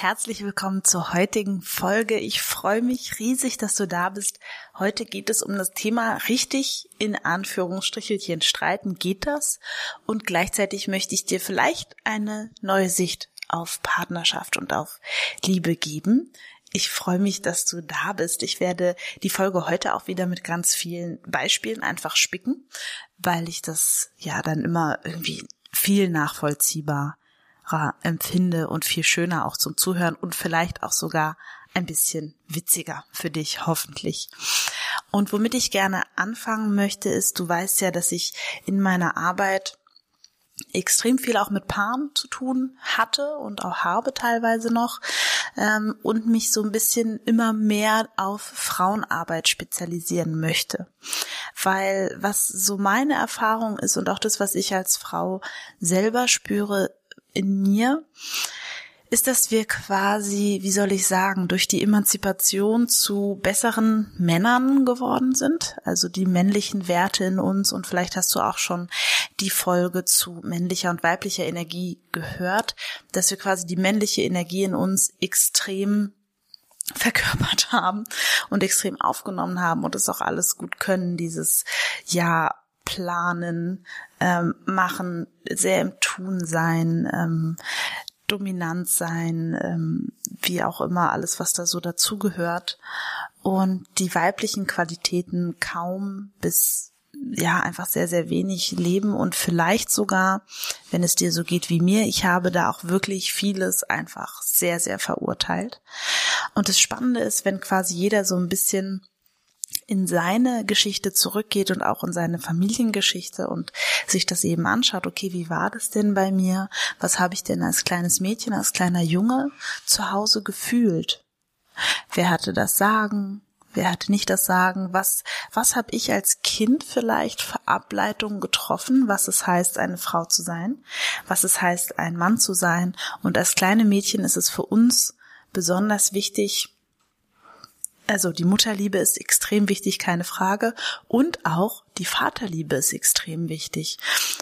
Herzlich willkommen zur heutigen Folge. Ich freue mich riesig, dass du da bist. Heute geht es um das Thema richtig in Anführungsstrichelchen streiten. Geht das? Und gleichzeitig möchte ich dir vielleicht eine neue Sicht auf Partnerschaft und auf Liebe geben. Ich freue mich, dass du da bist. Ich werde die Folge heute auch wieder mit ganz vielen Beispielen einfach spicken, weil ich das ja dann immer irgendwie viel nachvollziehbar empfinde und viel schöner auch zum Zuhören und vielleicht auch sogar ein bisschen witziger für dich, hoffentlich. Und womit ich gerne anfangen möchte, ist, du weißt ja, dass ich in meiner Arbeit extrem viel auch mit Paaren zu tun hatte und auch habe teilweise noch ähm, und mich so ein bisschen immer mehr auf Frauenarbeit spezialisieren möchte. Weil was so meine Erfahrung ist und auch das, was ich als Frau selber spüre, in mir, ist, dass wir quasi, wie soll ich sagen, durch die Emanzipation zu besseren Männern geworden sind, also die männlichen Werte in uns. Und vielleicht hast du auch schon die Folge zu männlicher und weiblicher Energie gehört, dass wir quasi die männliche Energie in uns extrem verkörpert haben und extrem aufgenommen haben und es auch alles gut können, dieses ja planen, ähm, machen, sehr im Tun sein, ähm, dominant sein, ähm, wie auch immer, alles, was da so dazugehört. Und die weiblichen Qualitäten kaum bis ja einfach sehr, sehr wenig leben und vielleicht sogar, wenn es dir so geht wie mir, ich habe da auch wirklich vieles einfach sehr, sehr verurteilt. Und das Spannende ist, wenn quasi jeder so ein bisschen in seine Geschichte zurückgeht und auch in seine Familiengeschichte und sich das eben anschaut, okay, wie war das denn bei mir? Was habe ich denn als kleines Mädchen, als kleiner Junge zu Hause gefühlt? Wer hatte das Sagen? Wer hatte nicht das Sagen? Was, was habe ich als Kind vielleicht für Ableitungen getroffen, was es heißt, eine Frau zu sein, was es heißt, ein Mann zu sein? Und als kleine Mädchen ist es für uns besonders wichtig, also die Mutterliebe ist extrem wichtig, keine Frage. Und auch die Vaterliebe ist extrem wichtig.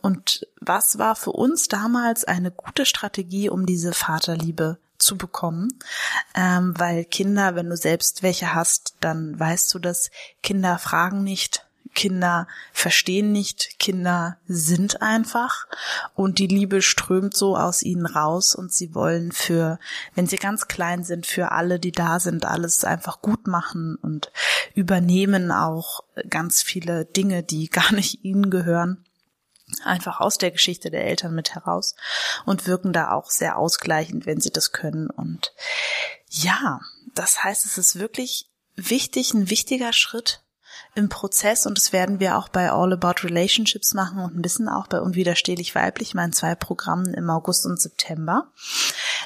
Und was war für uns damals eine gute Strategie, um diese Vaterliebe zu bekommen? Ähm, weil Kinder, wenn du selbst welche hast, dann weißt du, dass Kinder fragen nicht, Kinder verstehen nicht, Kinder sind einfach und die Liebe strömt so aus ihnen raus und sie wollen für, wenn sie ganz klein sind, für alle, die da sind, alles einfach gut machen und übernehmen auch ganz viele Dinge, die gar nicht ihnen gehören einfach aus der Geschichte der Eltern mit heraus und wirken da auch sehr ausgleichend, wenn sie das können. Und ja, das heißt, es ist wirklich wichtig, ein wichtiger Schritt, im Prozess und das werden wir auch bei All About Relationships machen und ein bisschen auch bei Unwiderstehlich Weiblich, meinen zwei Programmen im August und September,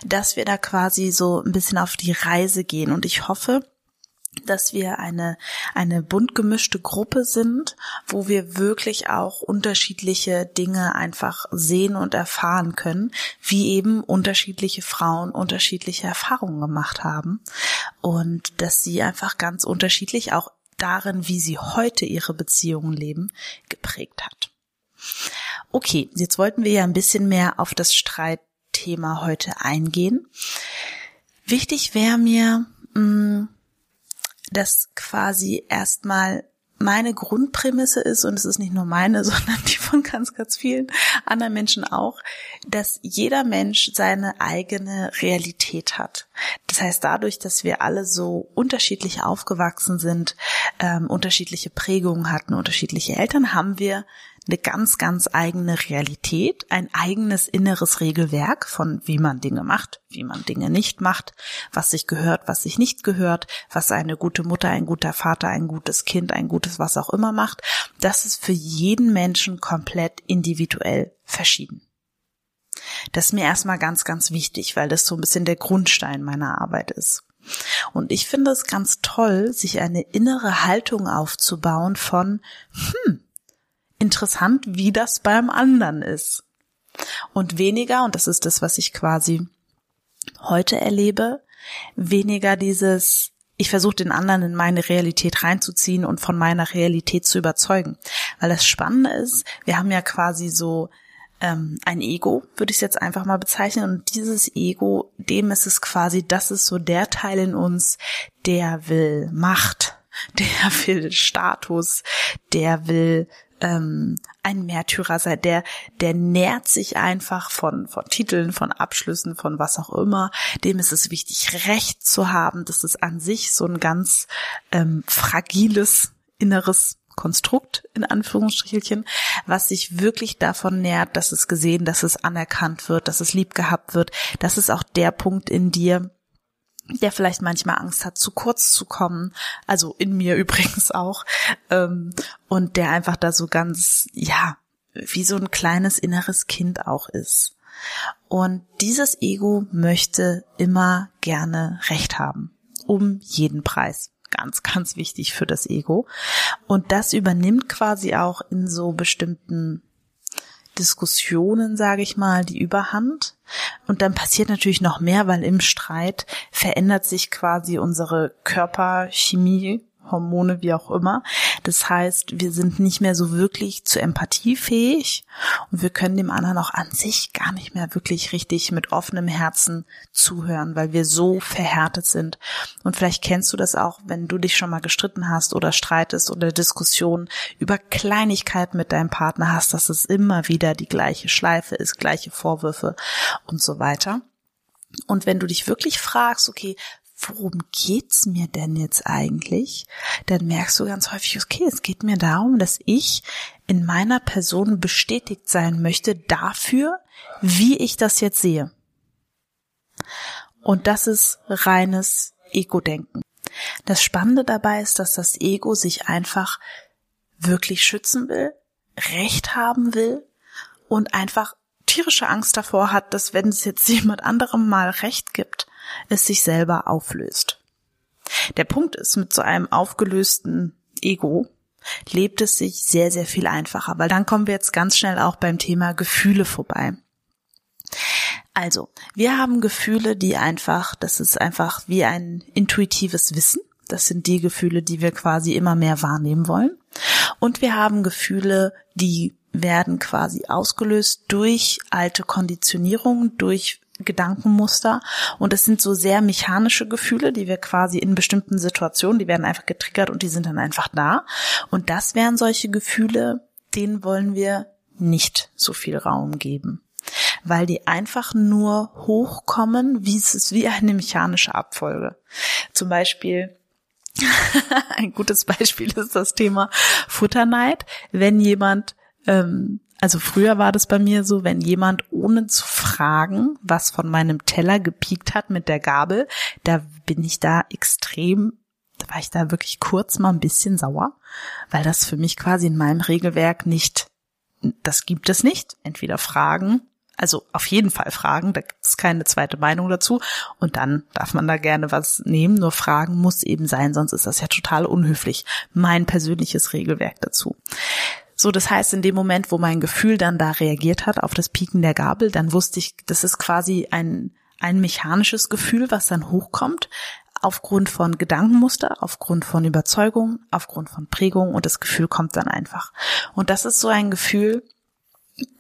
dass wir da quasi so ein bisschen auf die Reise gehen. Und ich hoffe, dass wir eine, eine bunt gemischte Gruppe sind, wo wir wirklich auch unterschiedliche Dinge einfach sehen und erfahren können, wie eben unterschiedliche Frauen unterschiedliche Erfahrungen gemacht haben. Und dass sie einfach ganz unterschiedlich auch darin, wie sie heute ihre Beziehungen leben, geprägt hat. Okay, jetzt wollten wir ja ein bisschen mehr auf das Streitthema heute eingehen. Wichtig wäre mir, mm, dass quasi erstmal meine Grundprämisse ist, und es ist nicht nur meine, sondern die von ganz, ganz vielen anderen Menschen auch, dass jeder Mensch seine eigene Realität hat. Das heißt, dadurch, dass wir alle so unterschiedlich aufgewachsen sind, ähm, unterschiedliche Prägungen hatten, unterschiedliche Eltern, haben wir eine ganz, ganz eigene Realität, ein eigenes inneres Regelwerk von wie man Dinge macht, wie man Dinge nicht macht, was sich gehört, was sich nicht gehört, was eine gute Mutter, ein guter Vater, ein gutes Kind, ein gutes was auch immer macht. Das ist für jeden Menschen komplett individuell verschieden. Das ist mir erstmal ganz, ganz wichtig, weil das so ein bisschen der Grundstein meiner Arbeit ist. Und ich finde es ganz toll, sich eine innere Haltung aufzubauen von, hm, interessant, wie das beim anderen ist. Und weniger, und das ist das, was ich quasi heute erlebe, weniger dieses, ich versuche den anderen in meine Realität reinzuziehen und von meiner Realität zu überzeugen. Weil das Spannende ist, wir haben ja quasi so ähm, ein Ego, würde ich es jetzt einfach mal bezeichnen. Und dieses Ego, dem ist es quasi, das ist so der Teil in uns, der will Macht, der will Status, der will ähm, ein Märtyrer sein, der, der nährt sich einfach von, von Titeln, von Abschlüssen, von was auch immer. Dem ist es wichtig, Recht zu haben. Das ist an sich so ein ganz ähm, fragiles inneres Konstrukt in Anführungsstrichelchen, was sich wirklich davon nährt, dass es gesehen, dass es anerkannt wird, dass es lieb gehabt wird. Das ist auch der Punkt in dir, der vielleicht manchmal Angst hat, zu kurz zu kommen, also in mir übrigens auch, ähm, und der einfach da so ganz, ja, wie so ein kleines inneres Kind auch ist. Und dieses Ego möchte immer gerne Recht haben, um jeden Preis. Ganz, ganz wichtig für das Ego. Und das übernimmt quasi auch in so bestimmten Diskussionen, sage ich mal, die Überhand. Und dann passiert natürlich noch mehr, weil im Streit verändert sich quasi unsere Körperchemie Hormone, wie auch immer. Das heißt, wir sind nicht mehr so wirklich zu Empathie fähig und wir können dem anderen auch an sich gar nicht mehr wirklich richtig mit offenem Herzen zuhören, weil wir so verhärtet sind. Und vielleicht kennst du das auch, wenn du dich schon mal gestritten hast oder streitest oder Diskussionen über Kleinigkeiten mit deinem Partner hast, dass es immer wieder die gleiche Schleife ist, gleiche Vorwürfe und so weiter. Und wenn du dich wirklich fragst, okay, worum geht's mir denn jetzt eigentlich? Dann merkst du ganz häufig, okay, es geht mir darum, dass ich in meiner Person bestätigt sein möchte dafür, wie ich das jetzt sehe. Und das ist reines Ego-Denken. Das Spannende dabei ist, dass das Ego sich einfach wirklich schützen will, Recht haben will und einfach tierische Angst davor hat, dass wenn es jetzt jemand anderem mal Recht gibt, es sich selber auflöst. Der Punkt ist, mit so einem aufgelösten Ego lebt es sich sehr, sehr viel einfacher, weil dann kommen wir jetzt ganz schnell auch beim Thema Gefühle vorbei. Also, wir haben Gefühle, die einfach, das ist einfach wie ein intuitives Wissen. Das sind die Gefühle, die wir quasi immer mehr wahrnehmen wollen. Und wir haben Gefühle, die werden quasi ausgelöst durch alte Konditionierung, durch Gedankenmuster und es sind so sehr mechanische Gefühle, die wir quasi in bestimmten Situationen, die werden einfach getriggert und die sind dann einfach da. Und das wären solche Gefühle, denen wollen wir nicht so viel Raum geben, weil die einfach nur hochkommen, wie es ist wie eine mechanische Abfolge. Zum Beispiel ein gutes Beispiel ist das Thema Futterneid. Wenn jemand ähm, also früher war das bei mir so, wenn jemand ohne zu fragen, was von meinem Teller gepiekt hat mit der Gabel, da bin ich da extrem, da war ich da wirklich kurz mal ein bisschen sauer, weil das für mich quasi in meinem Regelwerk nicht, das gibt es nicht. Entweder fragen, also auf jeden Fall fragen, da gibt es keine zweite Meinung dazu und dann darf man da gerne was nehmen, nur fragen muss eben sein, sonst ist das ja total unhöflich. Mein persönliches Regelwerk dazu. So, das heißt, in dem Moment, wo mein Gefühl dann da reagiert hat auf das Pieken der Gabel, dann wusste ich, das ist quasi ein, ein mechanisches Gefühl, was dann hochkommt, aufgrund von Gedankenmuster, aufgrund von Überzeugung, aufgrund von Prägung und das Gefühl kommt dann einfach. Und das ist so ein Gefühl,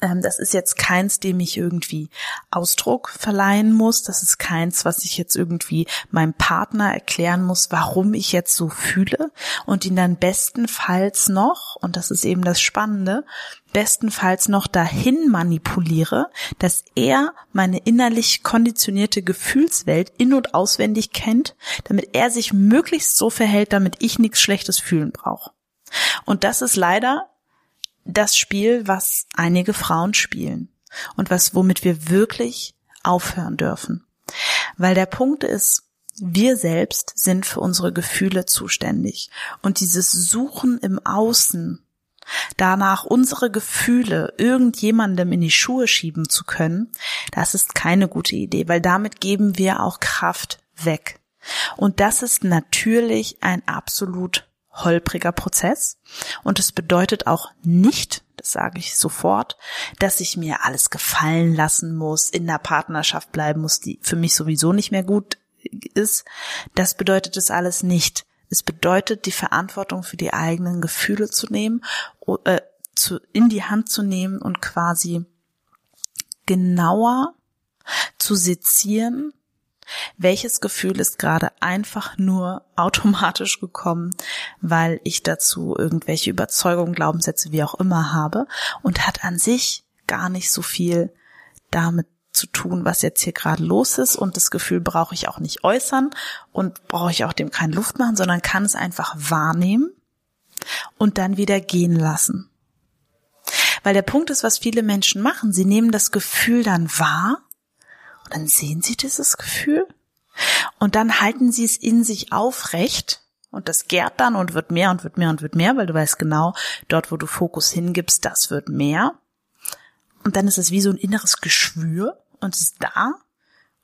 das ist jetzt keins, dem ich irgendwie Ausdruck verleihen muss. Das ist keins, was ich jetzt irgendwie meinem Partner erklären muss, warum ich jetzt so fühle und ihn dann bestenfalls noch, und das ist eben das Spannende, bestenfalls noch dahin manipuliere, dass er meine innerlich konditionierte Gefühlswelt in- und auswendig kennt, damit er sich möglichst so verhält, damit ich nichts Schlechtes fühlen brauche. Und das ist leider das Spiel, was einige Frauen spielen und was, womit wir wirklich aufhören dürfen. Weil der Punkt ist, wir selbst sind für unsere Gefühle zuständig und dieses Suchen im Außen danach unsere Gefühle irgendjemandem in die Schuhe schieben zu können, das ist keine gute Idee, weil damit geben wir auch Kraft weg. Und das ist natürlich ein absolut holpriger Prozess. Und es bedeutet auch nicht, das sage ich sofort, dass ich mir alles gefallen lassen muss, in der Partnerschaft bleiben muss, die für mich sowieso nicht mehr gut ist. Das bedeutet es alles nicht. Es bedeutet, die Verantwortung für die eigenen Gefühle zu nehmen, äh, zu, in die Hand zu nehmen und quasi genauer zu sezieren, welches Gefühl ist gerade einfach nur automatisch gekommen, weil ich dazu irgendwelche Überzeugungen, Glaubenssätze, wie auch immer habe und hat an sich gar nicht so viel damit zu tun, was jetzt hier gerade los ist und das Gefühl brauche ich auch nicht äußern und brauche ich auch dem keine Luft machen, sondern kann es einfach wahrnehmen und dann wieder gehen lassen. Weil der Punkt ist, was viele Menschen machen, sie nehmen das Gefühl dann wahr dann sehen sie dieses Gefühl und dann halten sie es in sich aufrecht und das gärt dann und wird mehr und wird mehr und wird mehr, weil du weißt genau, dort wo du Fokus hingibst, das wird mehr. Und dann ist es wie so ein inneres Geschwür und ist da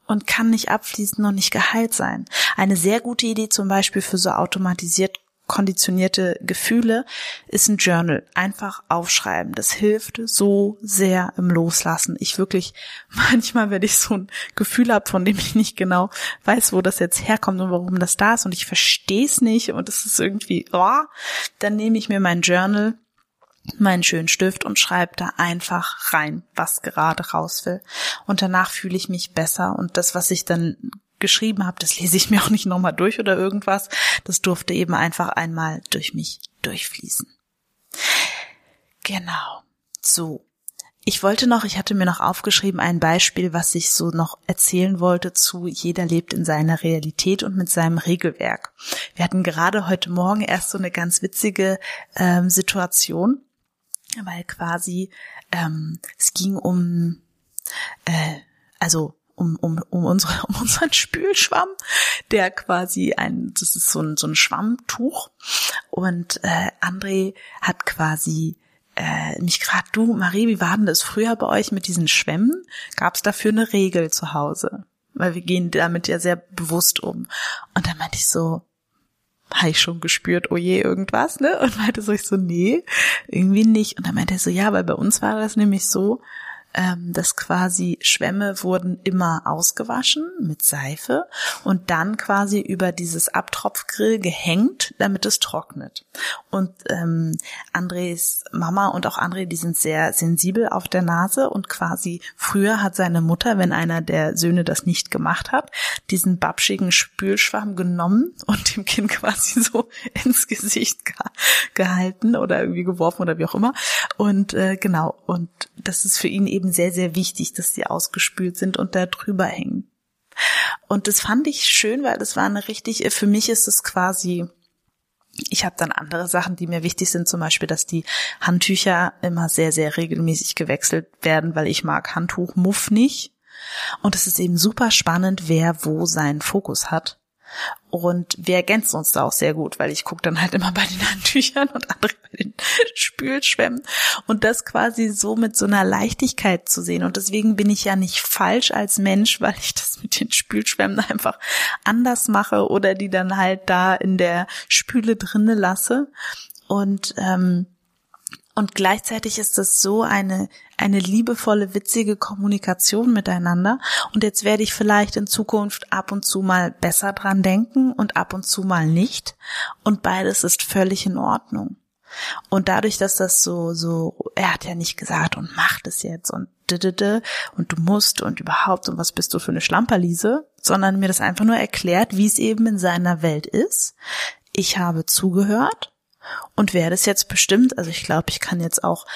und kann nicht abfließen und nicht geheilt sein. Eine sehr gute Idee zum Beispiel für so automatisiert konditionierte Gefühle ist ein Journal. Einfach aufschreiben. Das hilft so sehr im Loslassen. Ich wirklich, manchmal, wenn ich so ein Gefühl habe, von dem ich nicht genau weiß, wo das jetzt herkommt und warum das da ist und ich verstehe es nicht und es ist irgendwie, oh, dann nehme ich mir mein Journal meinen schönen Stift und schreibe da einfach rein, was gerade raus will. Und danach fühle ich mich besser und das, was ich dann geschrieben habe, das lese ich mir auch nicht nochmal durch oder irgendwas. Das durfte eben einfach einmal durch mich durchfließen. Genau. So. Ich wollte noch, ich hatte mir noch aufgeschrieben, ein Beispiel, was ich so noch erzählen wollte zu jeder lebt in seiner Realität und mit seinem Regelwerk. Wir hatten gerade heute Morgen erst so eine ganz witzige ähm, Situation weil quasi ähm, es ging um äh, also um, um, um, unsere, um unseren Spülschwamm, der quasi ein, das ist so ein, so ein Schwammtuch. Und äh, André hat quasi äh, mich gefragt, du Marie, wie war denn das früher bei euch mit diesen Schwämmen? Gab es dafür eine Regel zu Hause? Weil wir gehen damit ja sehr bewusst um. Und dann meinte ich so, habe ich schon gespürt, oh je, irgendwas, ne? Und meinte so, ich so, nee, irgendwie nicht. Und dann meinte er so, ja, weil bei uns war das nämlich so, ähm, dass quasi Schwämme wurden immer ausgewaschen mit Seife und dann quasi über dieses Abtropfgrill gehängt, damit es trocknet. Und ähm, Andres Mama und auch André, die sind sehr sensibel auf der Nase und quasi früher hat seine Mutter, wenn einer der Söhne das nicht gemacht hat, diesen babschigen Spülschwamm genommen und dem Kind quasi so ins Gesicht ge gehalten oder irgendwie geworfen oder wie auch immer. Und äh, genau, und das ist für ihn eben sehr, sehr wichtig, dass die ausgespült sind und da drüber hängen. Und das fand ich schön, weil das war eine richtig, für mich ist es quasi, ich habe dann andere Sachen, die mir wichtig sind, zum Beispiel, dass die Handtücher immer sehr, sehr regelmäßig gewechselt werden, weil ich mag Handtuchmuff nicht. Und es ist eben super spannend, wer wo seinen Fokus hat. Und wir ergänzen uns da auch sehr gut, weil ich gucke dann halt immer bei den Handtüchern und andere bei den Spülschwämmen und das quasi so mit so einer Leichtigkeit zu sehen. Und deswegen bin ich ja nicht falsch als Mensch, weil ich das mit den Spülschwämmen einfach anders mache oder die dann halt da in der Spüle drinne lasse. Und ähm, und gleichzeitig ist das so eine, eine liebevolle, witzige Kommunikation miteinander. Und jetzt werde ich vielleicht in Zukunft ab und zu mal besser dran denken und ab und zu mal nicht. Und beides ist völlig in Ordnung. Und dadurch, dass das so, so, er hat ja nicht gesagt und macht es jetzt und und du musst und überhaupt und was bist du für eine Schlamperliese, sondern mir das einfach nur erklärt, wie es eben in seiner Welt ist. Ich habe zugehört und werde es jetzt bestimmt, also ich glaube, ich kann jetzt auch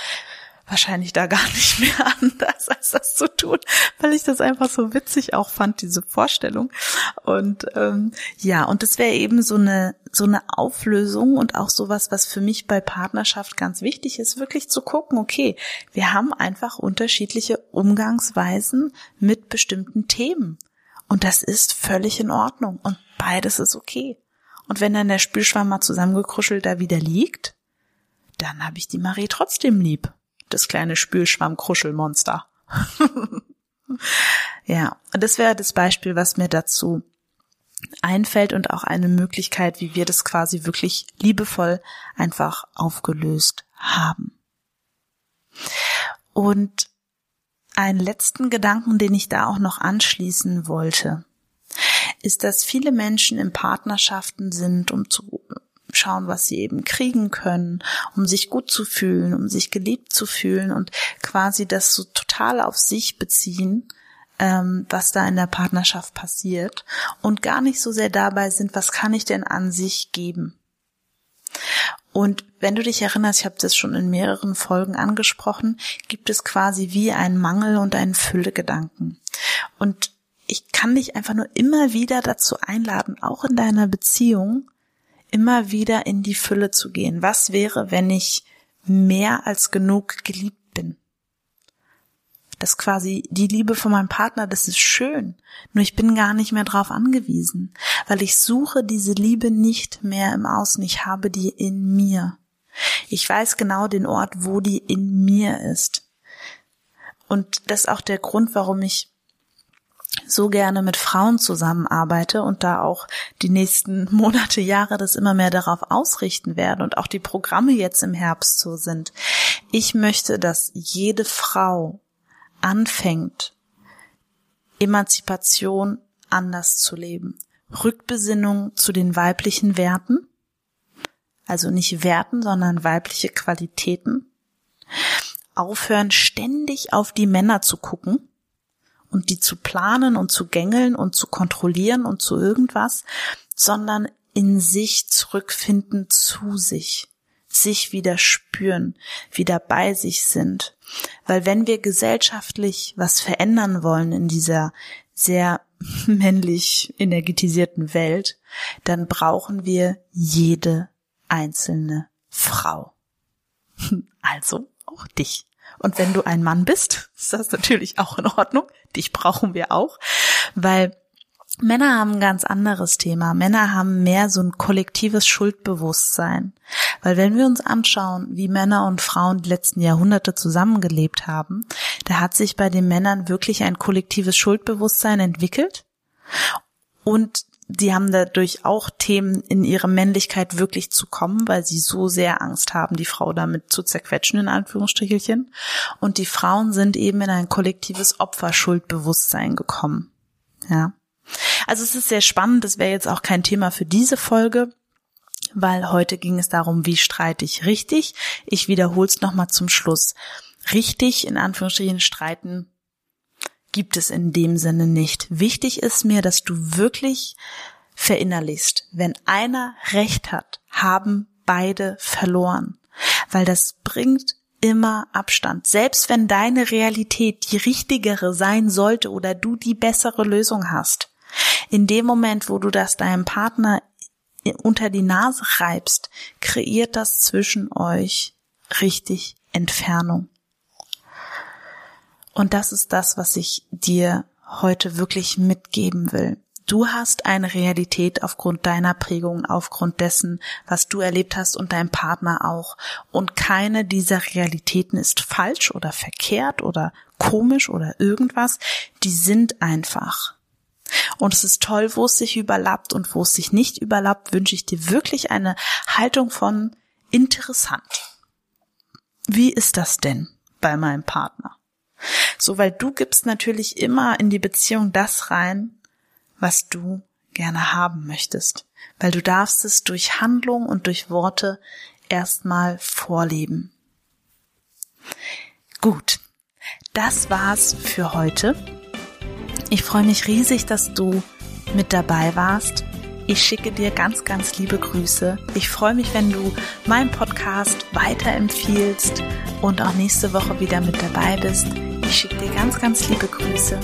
wahrscheinlich da gar nicht mehr anders, als das zu tun, weil ich das einfach so witzig auch fand, diese Vorstellung. Und ähm, ja, und das wäre eben so eine so eine Auflösung und auch sowas, was für mich bei Partnerschaft ganz wichtig ist, wirklich zu gucken, okay, wir haben einfach unterschiedliche Umgangsweisen mit bestimmten Themen. Und das ist völlig in Ordnung und beides ist okay. Und wenn dann der Spülschwamm mal zusammengekruschelt da wieder liegt, dann habe ich die Marie trotzdem lieb. Das kleine Spülschwamm-Kruschelmonster. ja, das wäre das Beispiel, was mir dazu einfällt und auch eine Möglichkeit, wie wir das quasi wirklich liebevoll einfach aufgelöst haben. Und einen letzten Gedanken, den ich da auch noch anschließen wollte, ist, dass viele Menschen in Partnerschaften sind, um zu schauen, was sie eben kriegen können, um sich gut zu fühlen, um sich geliebt zu fühlen und quasi das so total auf sich beziehen, ähm, was da in der Partnerschaft passiert und gar nicht so sehr dabei sind, was kann ich denn an sich geben. Und wenn du dich erinnerst, ich habe das schon in mehreren Folgen angesprochen, gibt es quasi wie einen Mangel und einen Füllegedanken. Und ich kann dich einfach nur immer wieder dazu einladen, auch in deiner Beziehung, immer wieder in die Fülle zu gehen. Was wäre, wenn ich mehr als genug geliebt bin? Das quasi die Liebe von meinem Partner, das ist schön. Nur ich bin gar nicht mehr drauf angewiesen, weil ich suche diese Liebe nicht mehr im Außen. Ich habe die in mir. Ich weiß genau den Ort, wo die in mir ist. Und das ist auch der Grund, warum ich so gerne mit Frauen zusammenarbeite und da auch die nächsten Monate, Jahre das immer mehr darauf ausrichten werde und auch die Programme jetzt im Herbst so sind. Ich möchte, dass jede Frau anfängt, Emanzipation anders zu leben. Rückbesinnung zu den weiblichen Werten, also nicht Werten, sondern weibliche Qualitäten. Aufhören, ständig auf die Männer zu gucken und die zu planen und zu gängeln und zu kontrollieren und zu irgendwas, sondern in sich zurückfinden zu sich, sich wieder spüren, wieder bei sich sind. Weil wenn wir gesellschaftlich was verändern wollen in dieser sehr männlich energetisierten Welt, dann brauchen wir jede einzelne Frau. Also auch dich. Und wenn du ein Mann bist, ist das natürlich auch in Ordnung. Dich brauchen wir auch, weil Männer haben ein ganz anderes Thema. Männer haben mehr so ein kollektives Schuldbewusstsein. Weil wenn wir uns anschauen, wie Männer und Frauen die letzten Jahrhunderte zusammengelebt haben, da hat sich bei den Männern wirklich ein kollektives Schuldbewusstsein entwickelt. Und die haben dadurch auch Themen in ihre Männlichkeit wirklich zu kommen, weil sie so sehr Angst haben, die Frau damit zu zerquetschen, in Anführungsstrichelchen. Und die Frauen sind eben in ein kollektives Opferschuldbewusstsein gekommen. Ja. Also es ist sehr spannend, das wäre jetzt auch kein Thema für diese Folge, weil heute ging es darum, wie streite ich richtig. Ich wiederhole es nochmal zum Schluss. Richtig, in Anführungsstrichen, streiten gibt es in dem Sinne nicht. Wichtig ist mir, dass du wirklich verinnerlichst, wenn einer Recht hat, haben beide verloren, weil das bringt immer Abstand. Selbst wenn deine Realität die richtigere sein sollte oder du die bessere Lösung hast. In dem Moment, wo du das deinem Partner unter die Nase reibst, kreiert das zwischen euch richtig Entfernung. Und das ist das, was ich dir heute wirklich mitgeben will. Du hast eine Realität aufgrund deiner Prägung, aufgrund dessen, was du erlebt hast und dein Partner auch. Und keine dieser Realitäten ist falsch oder verkehrt oder komisch oder irgendwas. Die sind einfach. Und es ist toll, wo es sich überlappt und wo es sich nicht überlappt, wünsche ich dir wirklich eine Haltung von interessant. Wie ist das denn bei meinem Partner? So, weil du gibst natürlich immer in die Beziehung das rein, was du gerne haben möchtest. Weil du darfst es durch Handlung und durch Worte erstmal vorleben. Gut. Das war's für heute. Ich freue mich riesig, dass du mit dabei warst. Ich schicke dir ganz, ganz liebe Grüße. Ich freue mich, wenn du meinen Podcast weiterempfiehlst und auch nächste Woche wieder mit dabei bist. Ich schicke dir ganz, ganz liebe Grüße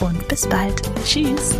und bis bald. Tschüss.